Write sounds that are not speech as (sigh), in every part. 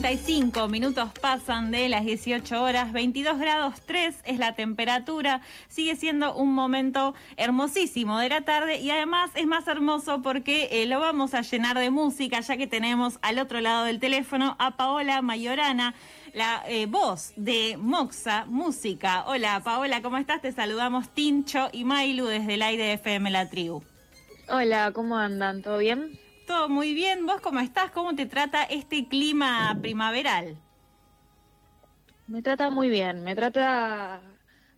35 minutos pasan de las 18 horas, 22 grados 3 es la temperatura, sigue siendo un momento hermosísimo de la tarde y además es más hermoso porque eh, lo vamos a llenar de música ya que tenemos al otro lado del teléfono a Paola Mayorana, la eh, voz de Moxa Música. Hola Paola, ¿cómo estás? Te saludamos Tincho y Mailu desde el aire FM La Tribu. Hola, ¿cómo andan? ¿Todo bien? Todo muy bien. ¿Vos cómo estás? ¿Cómo te trata este clima primaveral? Me trata muy bien. Me trata...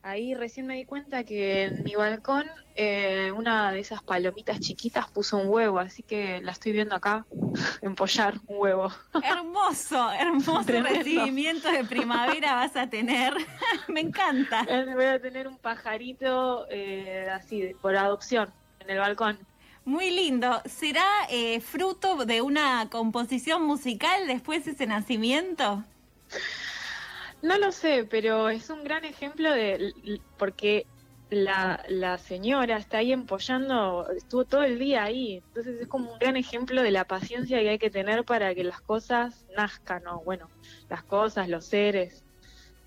Ahí recién me di cuenta que en mi balcón eh, una de esas palomitas chiquitas puso un huevo, así que la estoy viendo acá (laughs) empollar un huevo. Hermoso, hermoso recibimiento de primavera vas a tener. (laughs) me encanta. Voy a tener un pajarito eh, así, por adopción, en el balcón. Muy lindo. ¿Será eh, fruto de una composición musical después de ese nacimiento? No lo sé, pero es un gran ejemplo de porque la, la señora está ahí empollando, estuvo todo el día ahí, entonces es como un gran ejemplo de la paciencia que hay que tener para que las cosas nazcan, ¿no? Bueno, las cosas, los seres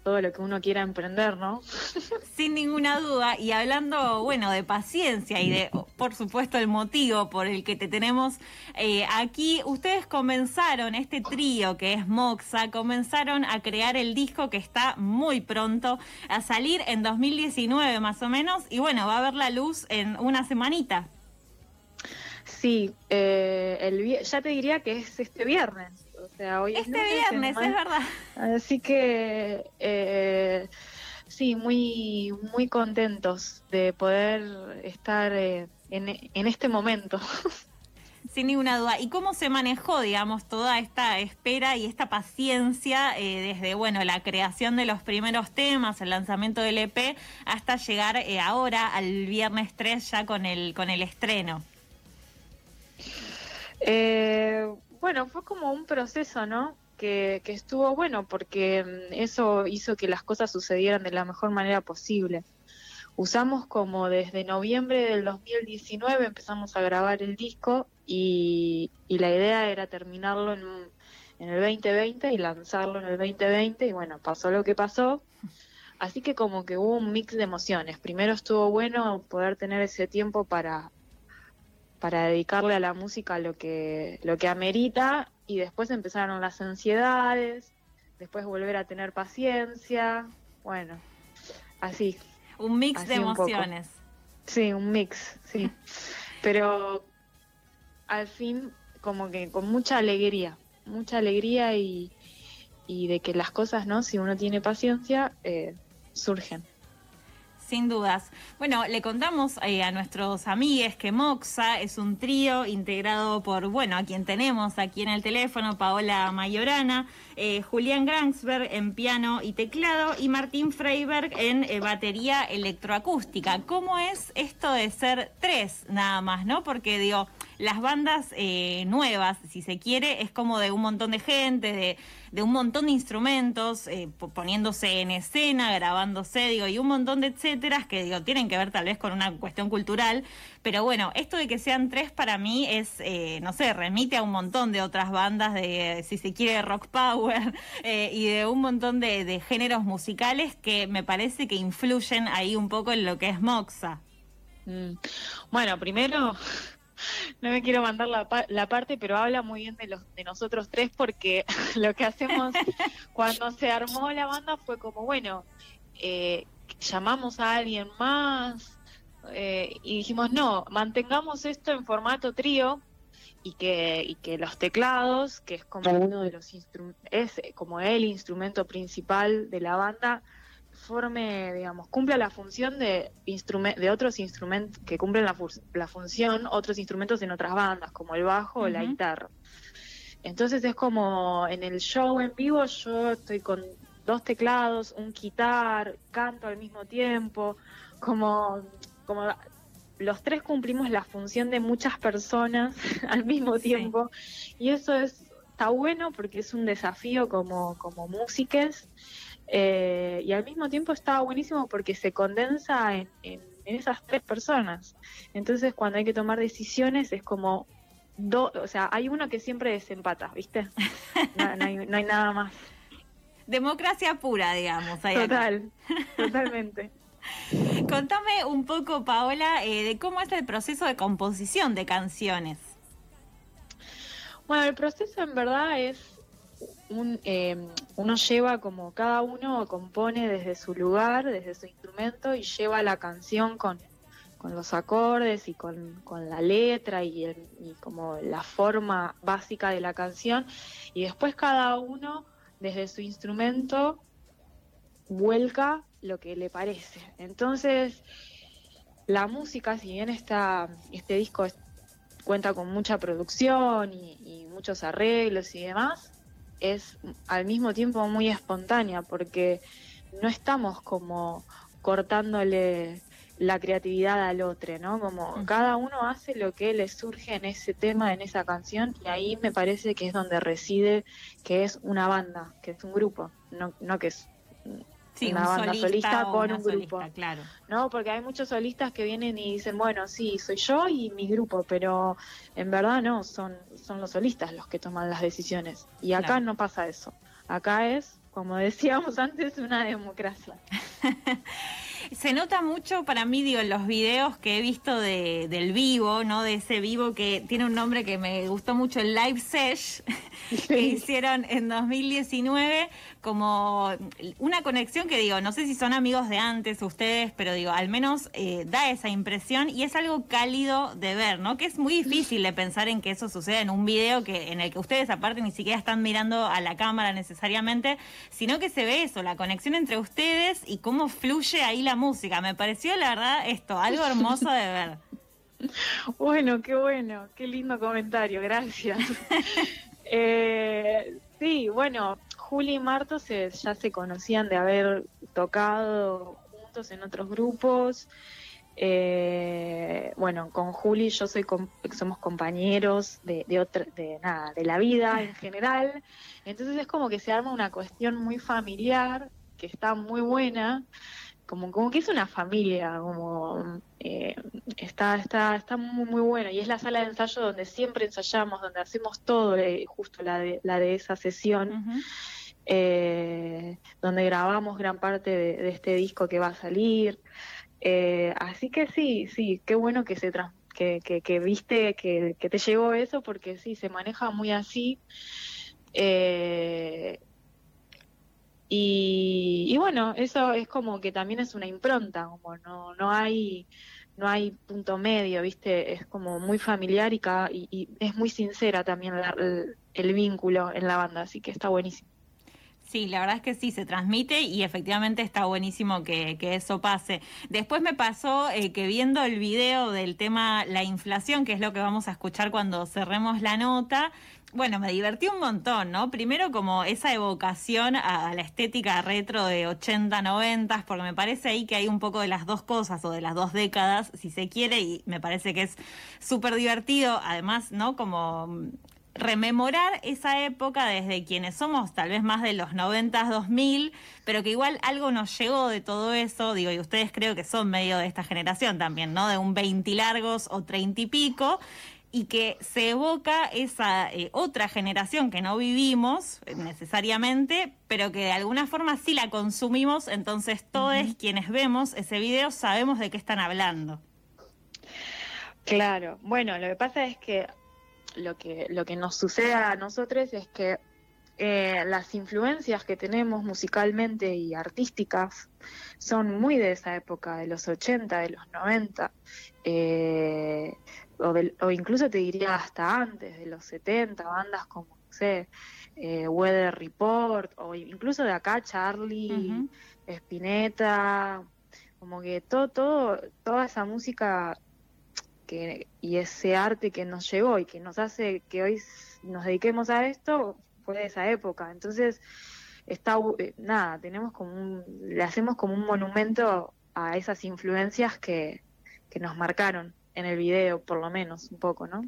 todo lo que uno quiera emprender, ¿no? (laughs) Sin ninguna duda. Y hablando, bueno, de paciencia y de, por supuesto, el motivo por el que te tenemos eh, aquí, ustedes comenzaron, este trío que es Moxa, comenzaron a crear el disco que está muy pronto a salir en 2019 más o menos. Y bueno, va a ver la luz en una semanita. Sí, eh, el, ya te diría que es este viernes este viernes, es verdad. Así que eh, sí, muy, muy contentos de poder estar eh, en, este momento. (laughs) Sin ninguna duda. ¿Y cómo se manejó, digamos, toda esta espera y esta paciencia eh, desde, bueno, la creación de los primeros temas, el lanzamiento del EP, hasta llegar ahora al viernes 3 ya con el, con el estreno? Eh, bueno, fue como un proceso, ¿no? Que, que estuvo bueno porque mm, eso hizo que las cosas sucedieran de la mejor manera posible. Usamos como desde noviembre del 2019 empezamos a grabar el disco y, la idea era terminarlo en, en el 2020 y lanzarlo en el 2020 y bueno, pasó lo que pasó. Así que como que hubo un mix de emociones. Primero estuvo bueno poder tener ese tiempo para, para dedicarle a la música lo que, lo que amerita y después empezaron las ansiedades, después volver a tener paciencia, bueno, así. Un mix de emociones. sí, un mix, sí. (laughs) Pero al fin como que con mucha alegría, mucha alegría y, y de que las cosas, ¿no? Si uno tiene paciencia, eh, surgen sin dudas. Bueno, le contamos eh, a nuestros amigues que Moxa es un trío integrado por, bueno, a quien tenemos aquí en el teléfono, Paola Mayorana, eh, Julián Gransberg en piano y teclado y Martín Freiberg en eh, batería electroacústica. ¿Cómo es esto de ser tres nada más, no? Porque digo, las bandas nuevas, si se quiere, es como de un montón de gente, de un montón de instrumentos, eh, poniéndose en escena, grabándose, digo, y un montón de etcéteras que digo, tienen que ver tal vez con una cuestión cultural. Pero bueno, esto de que sean tres para mí es, eh, no sé, remite a un montón de otras bandas de, si se quiere, rock power (laughs) eh, y de un montón de, de géneros musicales que me parece que influyen ahí un poco en lo que es Moxa. Mm. Bueno, primero (laughs) no me quiero mandar la, la, parte, pero habla muy bien de, los, de nosotros tres porque (laughs) lo que hacemos (laughs) cuando se armó la banda fue como, bueno, eh, llamamos a alguien más eh, y dijimos, no, mantengamos esto en formato trío y que, y que los teclados, que es como uno de los es como el instrumento principal de la banda, forme, digamos, cumpla la función de, de otros instrumentos que cumplen la, la, función, otros instrumentos en otras bandas, como el bajo o la guitarra. Entonces es como en el show en vivo yo estoy con dos teclados, un guitar, canto al mismo tiempo, como, como los tres cumplimos la función de muchas personas (laughs) al mismo tiempo. Y eso es está bueno porque es un desafío como, como músicos eh, y al mismo tiempo estaba buenísimo porque se condensa en, esas tres personas. Entonces cuando hay que tomar decisiones es como o sea, hay uno que siempre desempata, ¿viste? No, hay, nada más. (laughs) Democracia pura, digamos. Total, (laughs) totalmente. Contame un poco, Paola, eh, de cómo es el proceso de composición de canciones. Bueno, el proceso en verdad es un, eh, uno lleva como cada uno compone desde su lugar, desde su instrumento y lleva la canción con, con los acordes y con, la letra y, y, como la forma básica de la canción y después cada uno desde su instrumento vuelca lo que le parece. Entonces, la música, si bien está, este disco cuenta con mucha producción y muchos arreglos y demás, es al mismo tiempo muy espontánea porque no estamos como cortándole la creatividad al otro, ¿no? Como cada uno hace lo que le surge en ese tema, en esa canción, y ahí me parece que es donde reside que es una banda, que es un grupo, no, no que es una banda solista, con un grupo. claro. No, porque hay muchos solistas que vienen y dicen, bueno, sí, soy yo y mi grupo, pero en verdad no, son, son los solistas los que toman las decisiones. Y acá no pasa eso. Acá es, como (laughs) decíamos antes, una democracia. (laughs) Se nota mucho para mí, digo, en los videos que he visto de, del vivo, ¿no? De ese vivo que tiene un nombre que me gustó mucho, el Live Sesh, (laughs) que hicieron en 2019, como una conexión que digo, no sé si son amigos de antes ustedes, pero digo, al menos eh, da esa impresión y es algo cálido de ver, ¿no? Que es muy difícil de pensar en que eso suceda en un video que en el que ustedes aparte ni siquiera están mirando a la cámara necesariamente, sino que se ve eso, la conexión entre ustedes y cómo fluye ahí la música. Me pareció la verdad esto, algo hermoso de ver. (laughs) Bueno, qué bueno, qué lindo comentario, gracias. (laughs) eh, sí, bueno, Juli y Marto se, ya se conocían de haber tocado juntos en otros grupos. Eh, bueno, con Juli yo soy somos compañeros de, de, otra, de nada, de la vida en general. Entonces es como que se arma una cuestión muy familiar que está muy buena, como, como que es una familia, como eh, está, está, está muy, muy bueno. Y es la sala de ensayo donde siempre ensayamos, donde hacemos todo, eh, justo la de, la de esa sesión eh, donde grabamos gran parte de, este disco que va a salir. Eh, así que sí, sí, qué bueno que se que, que, viste que, te llegó eso, porque sí, se maneja muy así. Eh, y, bueno, eso es como que también es una impronta, como no, no hay no hay punto medio, ¿viste? Es como muy familiar y, y, es muy sincera también el, vínculo en la banda, así que está buenísimo. Sí, la verdad es que sí, se transmite y efectivamente está buenísimo que, eso pase. Después me pasó eh, que viendo el video del tema la inflación, que es lo que vamos a escuchar cuando cerremos la nota, bueno, me divertí un montón, ¿no? Primero como esa evocación a, la estética retro de 80, 90, porque me parece ahí que hay un poco de las dos cosas o de las dos décadas, si se quiere, y me parece que es súper divertido, además, ¿no? Como rememorar esa época desde quienes somos tal vez más de los 90, 2000, pero que igual algo nos llegó de todo eso, digo, y ustedes creo que son medio de esta generación también, ¿no? De un 20 largos o 30 y pico, y que se evoca esa eh, otra generación que no vivimos eh, necesariamente, pero que de alguna forma sí la consumimos, entonces todos quienes vemos ese video sabemos de qué están hablando. Claro, bueno, lo que pasa es que lo que, lo que nos sucede a nosotros es que eh, las influencias que tenemos musicalmente y artísticas son muy de esa época, de los 80, de los 90, eh, o, o, incluso te diría hasta antes, de los 70, bandas como, no sé, eh, Weather Report, o incluso de acá Charlie, Spinetta, como que todo, todo, toda esa música y ese arte que nos llegó y que nos hace que hoy nos dediquemos a esto fue de esa época. Entonces, está eh, nada, tenemos como un, le hacemos como un monumento a esas influencias que, que nos marcaron en el video, por lo menos, un poco, ¿no?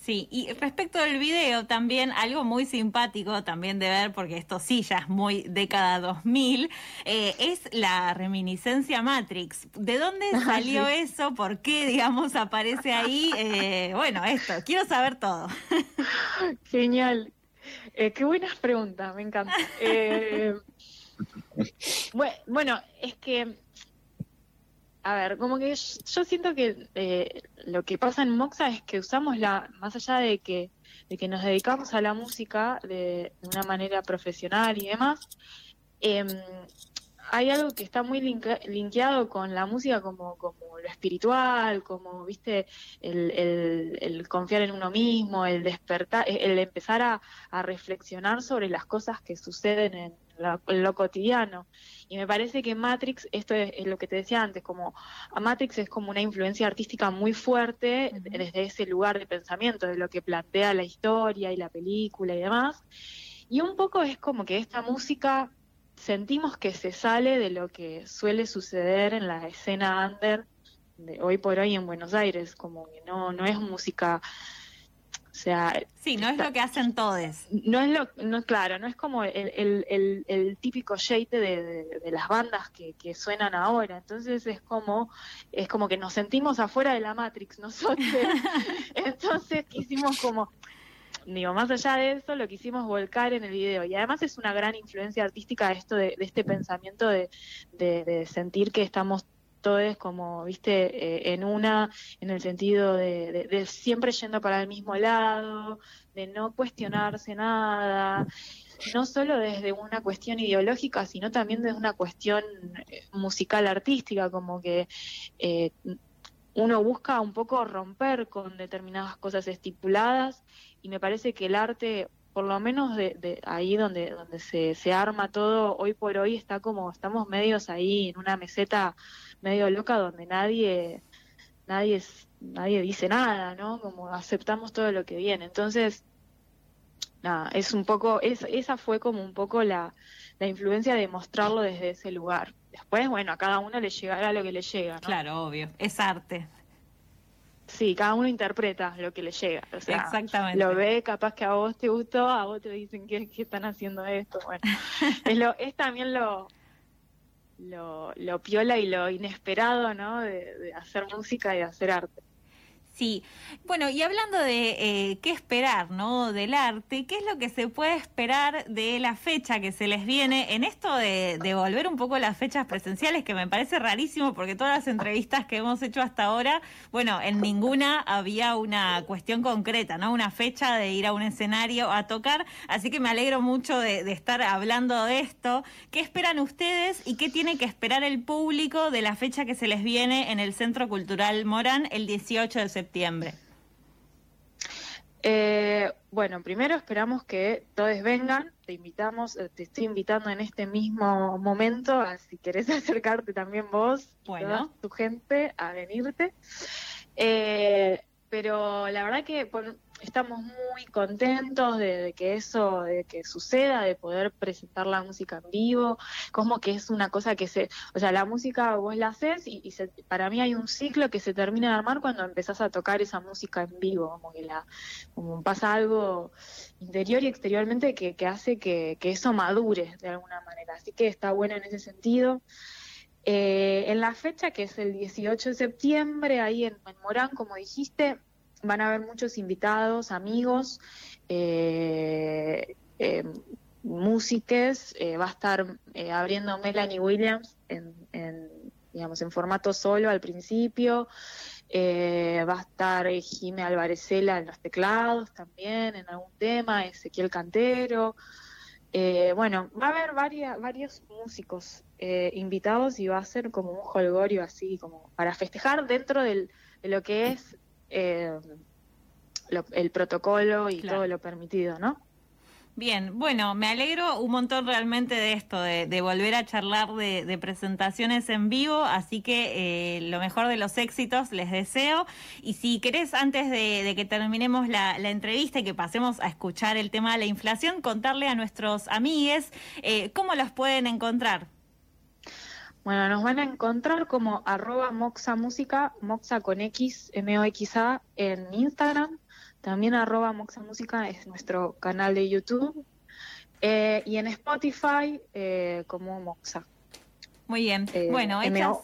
Sí, y respecto del video también, algo muy simpático también de ver, porque esto sí ya es muy década 2000, eh, es la reminiscencia Matrix. ¿De dónde (laughs) ah, salió eso? ¿Por qué, digamos, aparece ahí? Eh, bueno, esto, quiero saber todo. (laughs) Genial. Eh, qué buenas preguntas, me encanta. (laughs) bueno, es que a ver, como que yo siento que eh, lo que pasa en Moxa es que usamos la, más allá de que, de que nos dedicamos a la música de, una manera profesional y demás, em, hay algo que está muy linkeado con la música como, como lo espiritual, como, viste, el, confiar en uno mismo, el despertar, el empezar a, a reflexionar sobre las cosas que suceden en, lo cotidiano. Y me parece que Matrix, esto es, lo que te decía antes, como a Matrix es como una influencia artística muy fuerte desde ese lugar de pensamiento, de lo que plantea la historia y la película y demás. Y un poco es como que esta música sentimos que se sale de lo que suele suceder en la escena under de hoy por hoy en Buenos Aires, como que no, no es música o sea, sí, no es lo que hacen todos. No es lo, no claro, no es como el, el, el, típico shade de, de, las bandas que, que, suenan ahora. Entonces es como, es como que nos sentimos afuera de la Matrix nosotros. (laughs) Entonces quisimos como, digo, más allá de eso, lo quisimos volcar en el video. Y además es una gran influencia artística esto de, de este pensamiento de, de, sentir que estamos es como, viste, eh, en una, en el sentido de, siempre yendo para el mismo lado, de no cuestionarse nada, no solo desde una cuestión ideológica, sino también desde una cuestión eh, musical artística, como que eh, uno busca un poco romper con determinadas cosas estipuladas y me parece que el arte por lo menos de, ahí donde donde se, se arma todo hoy por hoy está como estamos medios ahí en una meseta medio loca donde nadie, nadie, nadie dice nada, ¿no? Como aceptamos todo lo que viene. Entonces, nada, es un poco, es, esa fue como un poco la, la influencia de mostrarlo desde ese lugar. Después, bueno, a cada uno le llegará lo que le llega, ¿no? Claro, obvio, es arte. Sí, cada uno interpreta lo que le llega. O sea, Exactamente. Lo ve, capaz que a vos te gustó, a vos te dicen que, que están haciendo esto. Bueno, (laughs) es, lo, es también lo, lo, lo piola y lo inesperado, ¿no? de hacer música y de hacer arte. Sí, bueno, y hablando de eh, qué esperar, ¿no? Del arte, ¿qué es lo que se puede esperar de la fecha que se les viene en esto de, volver un poco las fechas presenciales, que me parece rarísimo porque todas las entrevistas que hemos hecho hasta ahora, bueno, en ninguna había una cuestión concreta, ¿no? Una fecha de ir a un escenario a tocar, así que me alegro mucho de estar hablando de esto. ¿Qué esperan ustedes y qué tiene que esperar el público de la fecha que se les viene en el Centro Cultural Morán el 18 de septiembre? Septiembre? Eh, bueno, primero esperamos que todos vengan. Te invitamos, eh, te estoy invitando en este mismo momento, a, si querés (laughs) acercarte también vos, bueno. tu gente, a venirte. Eh, pero la verdad que por, estamos muy contentos de, que eso, de que suceda, de poder presentar la música en vivo, como que es una cosa que se, o sea, la música vos la haces y, para mí hay un ciclo que se termina de armar cuando empezás a tocar esa música en vivo, como que la, como pasa algo interior y exteriormente que, que hace que, que eso madure de alguna manera, así que está bueno en ese sentido. Eh, en la fecha, que es el 18 de septiembre, ahí en Morán, como dijiste, van a haber muchos invitados, amigos, eh, eh, músiques, eh, va a estar eh, abriendo Melanie Williams en, digamos, en formato solo al principio, va a estar Jime Alvarecela en los teclados también, en algún tema, Ezequiel Cantero, bueno, va a haber varios músicos invitados y va a ser como un holgorio así, como para festejar dentro del, de lo que es eh, el protocolo y todo lo permitido, ¿no? Bien, bueno, me alegro un montón realmente de esto, de, volver a charlar de, presentaciones en vivo, así que eh, lo mejor de los éxitos les deseo. Y si querés, antes de, que terminemos la, entrevista y que pasemos a escuchar el tema de la inflación, contarle a nuestros amigues eh, cómo los pueden encontrar. Bueno, nos van a encontrar como arroba moxa música, moxa con X, M-O-X-A en Instagram. También arroba Moxa Música es nuestro canal de YouTube. Eh, y en Spotify eh, como Moxa. Muy bien. Eh, bueno, hechas,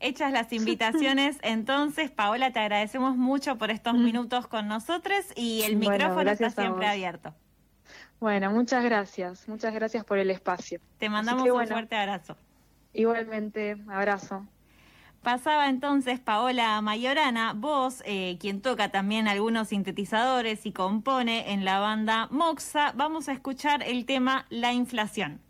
hechas las invitaciones, (laughs) entonces, Paola, te agradecemos mucho por estos mm. minutos con nosotros y el micrófono está siempre abierto. Bueno, muchas gracias. Muchas gracias por el espacio. Te mandamos un fuerte abrazo. Igualmente, abrazo. Pasaba entonces Paola Mayorana, voz, eh, quien toca también algunos sintetizadores y compone en la banda Moxa. Vamos a escuchar el tema La inflación.